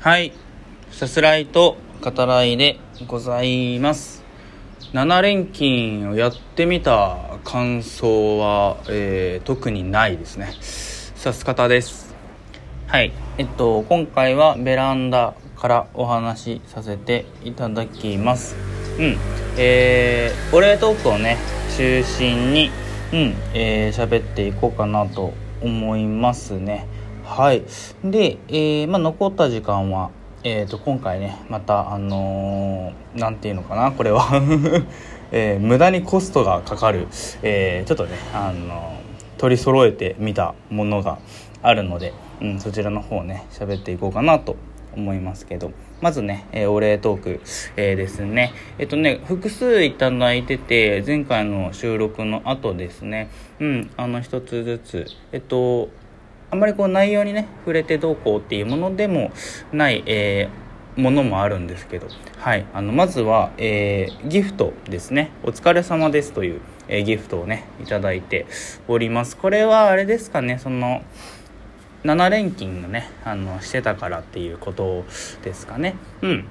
はい。さすらいと語らいでございます。7連勤をやってみた感想は、えー特にないですね。さす方です。はい。えっと、今回はベランダからお話しさせていただきます。うん。えー、お礼トークをね、中心に、うん、えー、喋っていこうかなと思いますね。はい。で、えー、まあ、残った時間は、えー、と今回ねまたあのーなんていうのかなこれは、えー無駄にコストがかかる、えーちょっとね、あの取り揃えてみたものがあるので、うん、そちらの方ね喋っていこうかなと思いますけど。まずね、えーお礼トーク、えーですね。えっとね複数いただいてて前回の収録の後ですね。うんあの一つずつ。えっとあんまりこう内容にね触れてどうこうっていうものでもない、えーものもあるんですけど、はい、あのまずは、えーギフトですね「お疲れ様です」という、えーギフトをねいただいております。これはあれですかね。その7連勤のねあのしてたからっていうことですかね。うん。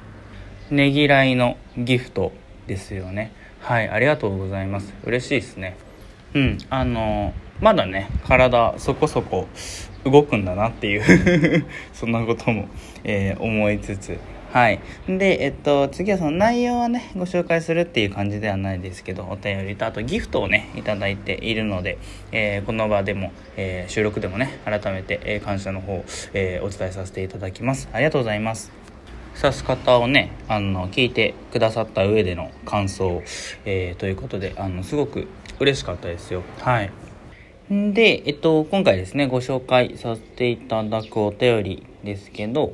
ねぎらいのギフトですよね。はい。ありがとうございます。嬉しいですね。うん。あのまだね体そこそこ動くんだなっていう そんなことも、えー思いつつ。はい。でえっと次はその内容はねご紹介するっていう感じではないですけどお便りとあとギフトをねいただいているので、えーこの場でも、えー収録でもね改めて、え感謝の方、えお伝えさせていただきます。ありがとうございます。指す方をねあの聞いてくださった上での感想、えということであのすごく嬉しかったですよ。はい。んで、えっと、今回ですねご紹介させていただくお便りですけど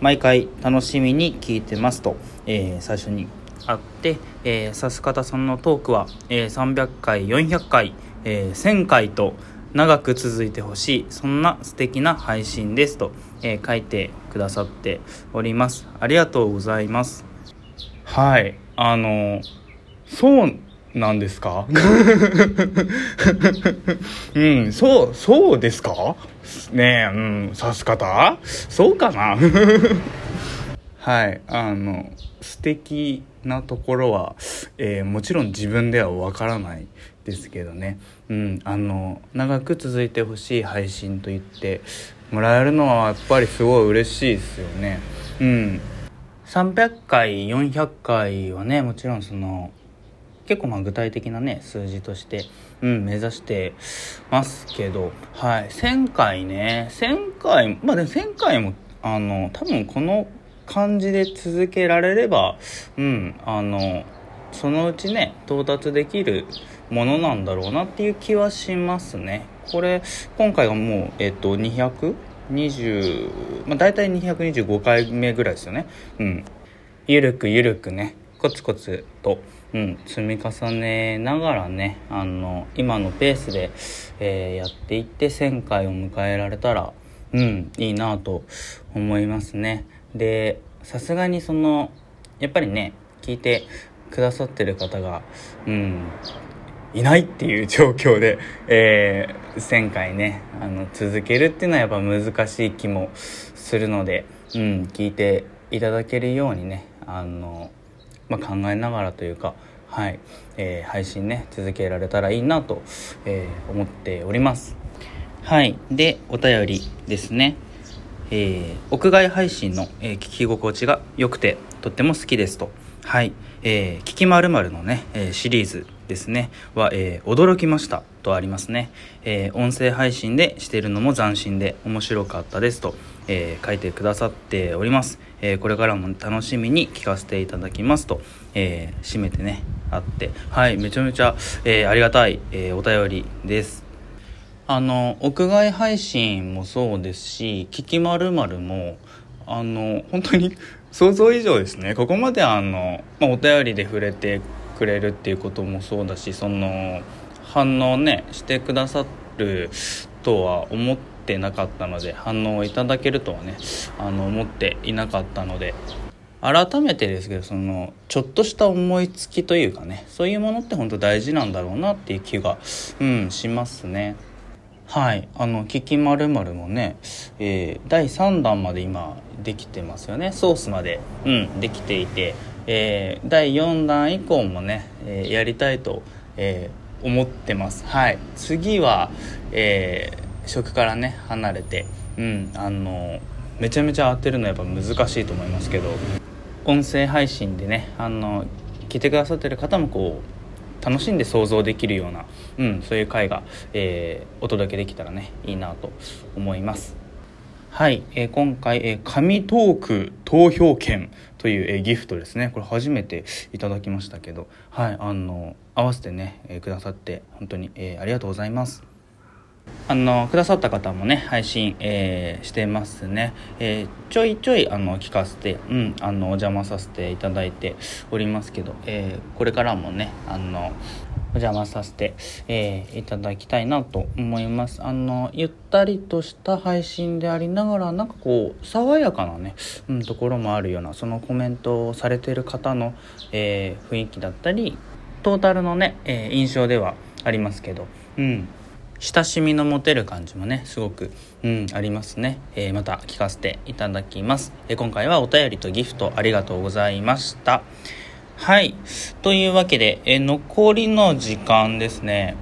毎回楽しみに聞いてますと、えー最初にあって、えー、さす方さんのトークは、えー300回400回、えー1000回と長く続いてほしいそんな素敵な配信ですと、えー書いてくださっております。ありがとうございます。はい。あのそうなんですか？うんそうそうですか？ねえうん指す方？そうかな？はいあの素敵なところは、えーもちろん自分ではわからないですけどね。うんあの長く続いてほしい配信と言ってもらえるのはやっぱりすごい嬉しいですよね。うん。300回400回はねもちろんその結構まあ具体的なね数字として、うん、目指してますけどはい。1000回ね。1000回まあでも1000回もあの多分この感じで続けられればうんあのそのうちね到達できるものなんだろうなっていう気はしますね。これ今回がもうえっと220まあ大体225回目ぐらいですよね。うん。ゆるくゆるくねコツコツと、うん、積み重ねながらねあの今のペースで、えーやっていって1000回を迎えられたらうんいいなと思いますね。でさすがにそのやっぱりね聞いてくださってる方がうんいないっていう状況で、えー1000回ねあの続けるっていうのはやっぱ難しい気もするので、うん、聞いていただけるようにねあの、まあ、考えながらというか、はいえー配信ね続けられたらいいなと、えー思っております。はい。で、お便りですね。えー屋外配信の、えー聞き心地が良くてとっても好きですと。はい。えー聞きまるのね、えーシリーズですね、は、えー驚きましたとありますね。えー音声配信でしてるのも斬新で面白かったですと、えー書いてくださっております。えこれからも楽しみに聞かせていただきますと、えー締めてね、あって、はい、めちゃめちゃ、えありがたい、えお便りです。あの屋外配信もそうですし「聞きまるもあの本当に想像以上ですねここまであの、まあ、お便りで触れてくれるっていうこともそうだしその反応ねしてくださるとは思ってなかったので反応をいただけるとはねあの思っていなかったので改めてですけどそのちょっとした思いつきというかねそういうものって本当大事なんだろうなっていう気が、うん、しますね。はい。あの「キキまるもね、えー、第3弾まで今できてますよね。ソースまで。うんできていて、えー、第4弾以降もね、えー、やりたいと、えー、思ってます。はい。次は、えー、食からね離れて。うんあのめちゃめちゃ当てるのやっぱ難しいと思いますけど音声配信でねあの聞いてくださってる方もこう楽しんで想像できるような、うん、そういう回が、えー、お届けできたらねいいなと思います。はい、えー、今回、えー、紙トーク投票券。という、え、ギフトですね。これ初めていただきましたけど。はいあの合わせてね、え、くださって本当に、え、ありがとうございます。あのくださった方もね配信、えー、してますね、えー、ちょいちょいあの聞かせて、うん、あのお邪魔させていただいておりますけど、えー、これからもねあのお邪魔させて、えー、いただきたいなと思います。あのゆったりとした配信でありながらなんかこう爽やかなね、うん、ところもあるようなそのコメントをされてる方の、えー、雰囲気だったりトータルのね、えー、印象ではありますけどうん。親しみの持てる感じもねすごく、うん、ありますね、え、また聞かせていただきます、え、今回はお便りとギフトありがとうございました。はい。というわけで、え、残りの時間ですね。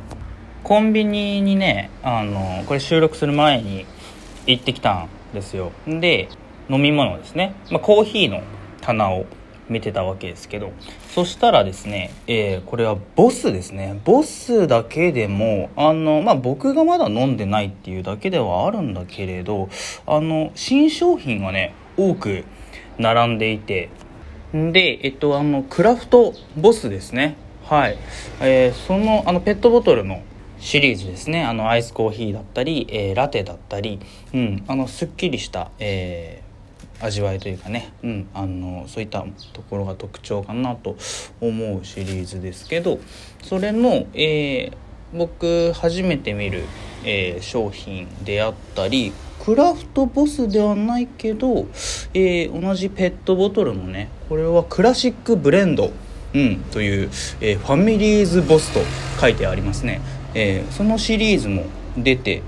コンビニにねあのこれ収録する前に行ってきたんですよ。で飲み物ですね、まあ、コーヒーの棚を見てたわけですけど。そしたらですね、えー、これはボスですね。ボスだけでもあの、まあ、僕がまだ飲んでないっていうだけではあるんだけれどあの新商品がね多く並んでいてでえっとあのクラフトボスですね。はい、えー、そのあのペットボトルのシリーズですね。あのアイスコーヒーだったり、えー、ラテだったり、うん、あのすっきりした、えー味わいというかね、うん、あのそういったところが特徴かなと思うシリーズですけどそれの、えー、僕初めて見る、えー、商品であったりクラフトボスではないけど、えー、同じペットボトルのねこれはクラシックブレンド、うん、という、えファミリーズボスと書いてありますね、えそのシリーズも出て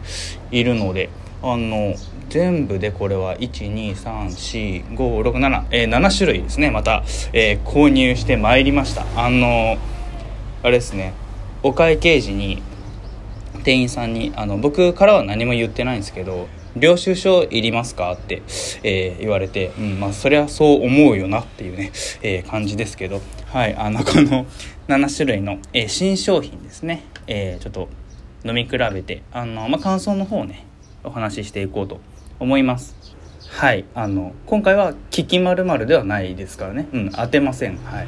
いるのであの全部でこれは1234567、えー、7種類ですねまた、えー、購入してまいりました。あのあれですねお会計時に店員さんにあの僕からは何も言ってないんですけど領収書いりますか?」って、えー、言われて、うんまあ、そりゃそう思うよなっていうね、えー、感じですけど、はい、あのこの7種類の、えー、新商品ですね、えちょっと飲み比べてあの、まあ、感想の方をねお話ししていこうと思います。はいあの今回は「聞きまるではないですからね。うん当てません。はい。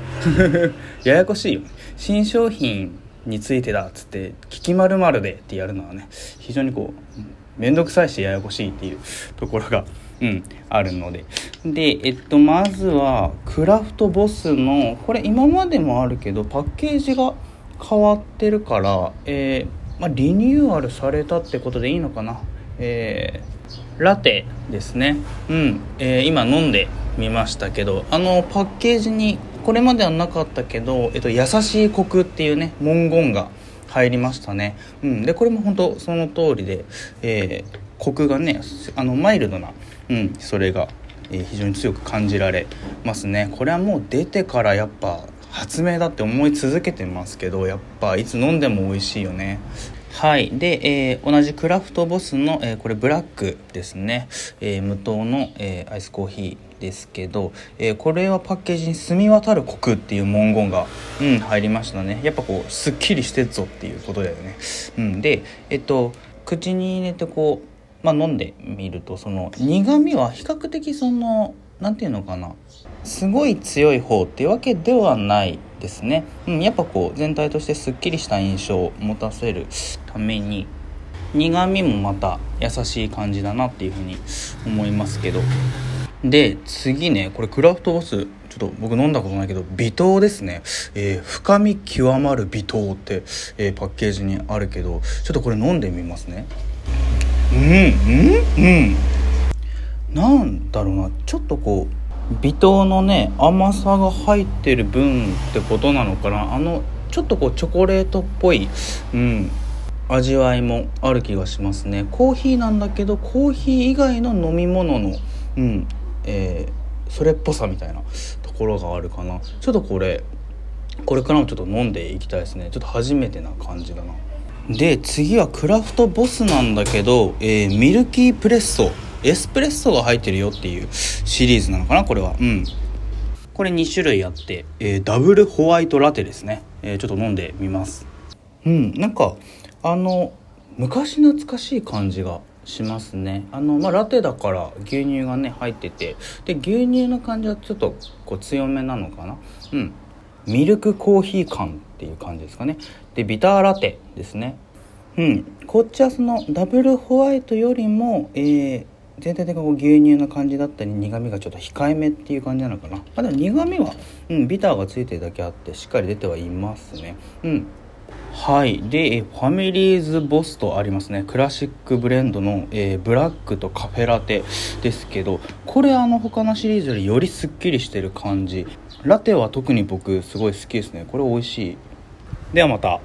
ややこしいよ新商品についてだっつって「聞きまるで」ってやるのはね非常にこう面倒くさいしややこしいっていうところが うん、あるので。で、えっと、まずは、クラフトボスの、これ今までもあるけど、パッケージが変わってるから、えー、まあ、リニューアルされたってことでいいのかな。えーラテですねうん、えー、今飲んでみましたけどあのパッケージにこれまではなかったけど、えっと、優しいコクっていうね文言が入りましたね、うん、でこれも本当その通りで、えー、コクがねあのマイルドな、うん、それが、えー、非常に強く感じられますね。これはもう出てからやっぱ発明だって思い続けてますけどやっぱいつ飲んでも美味しいよね。はい。で、えー、同じクラフトボスの、えー、これブラックですね、えー、無糖の、えアイスコーヒー。ですけど、えこれはパッケージに「澄み渡るコク」っていう文言が、うん、入りましたね。やっぱこうすっきりしてっぞっていうことだよね、うん、でえっと口に入れてこう、まあ、飲んでみるとその苦みは比較的その何て言うのかな。すごい強い方っていうわけではないですね、うん、やっぱこう全体としてすっきりした印象を持たせるために苦みもまた優しい感じだなっていうふうに思いますけど。で次ねこれクラフトボスちょっと僕飲んだことないけど微糖ですね、えー、深み極まる微糖って、えー、パッケージにあるけどちょっとこれ飲んでみますね。うんうんうん。なんだろうなちょっとこう微糖のね甘さが入ってる分ってことなのかな。あのちょっとこうチョコレートっぽい、うん、味わいもある気がしますね。コーヒーなんだけどコーヒー以外の飲み物のうんえー、それっぽさみたいなところがあるかな。ちょっとこれこれからもちょっと飲んでいきたいですね。ちょっと初めてな感じだな。で次はクラフトボスなんだけど、えー、ミルキープレッソ。エスプレッソが入ってるよっていうシリーズなのかなこれは。うん。これ2種類あって、えー、ダブルホワイトラテですね、えー、ちょっと飲んでみます。うん。なんかあの昔懐かしい感じがしますね。あのまあラテだから牛乳がね入ってて。で牛乳の感じはちょっとこう強めなのかな。うん。ミルクコーヒー感っていう感じですかね。でビターラテですね。うん。こっちはそのダブルホワイトよりも、えー、全体的にこう牛乳の感じだったり苦みがちょっと控えめっていう感じなのかな、まあ、でも苦みは、うん、ビターがついてるだけあってしっかり出てはいますね。うん。はい。でファミリーズボスとありますね。クラシックブレンドの、えー、ブラックとカフェラテですけどこれあの他のシリーズよりよりすっきりしてる感じ。ラテは特に僕すごい好きですね。これ美味しい。ではまた。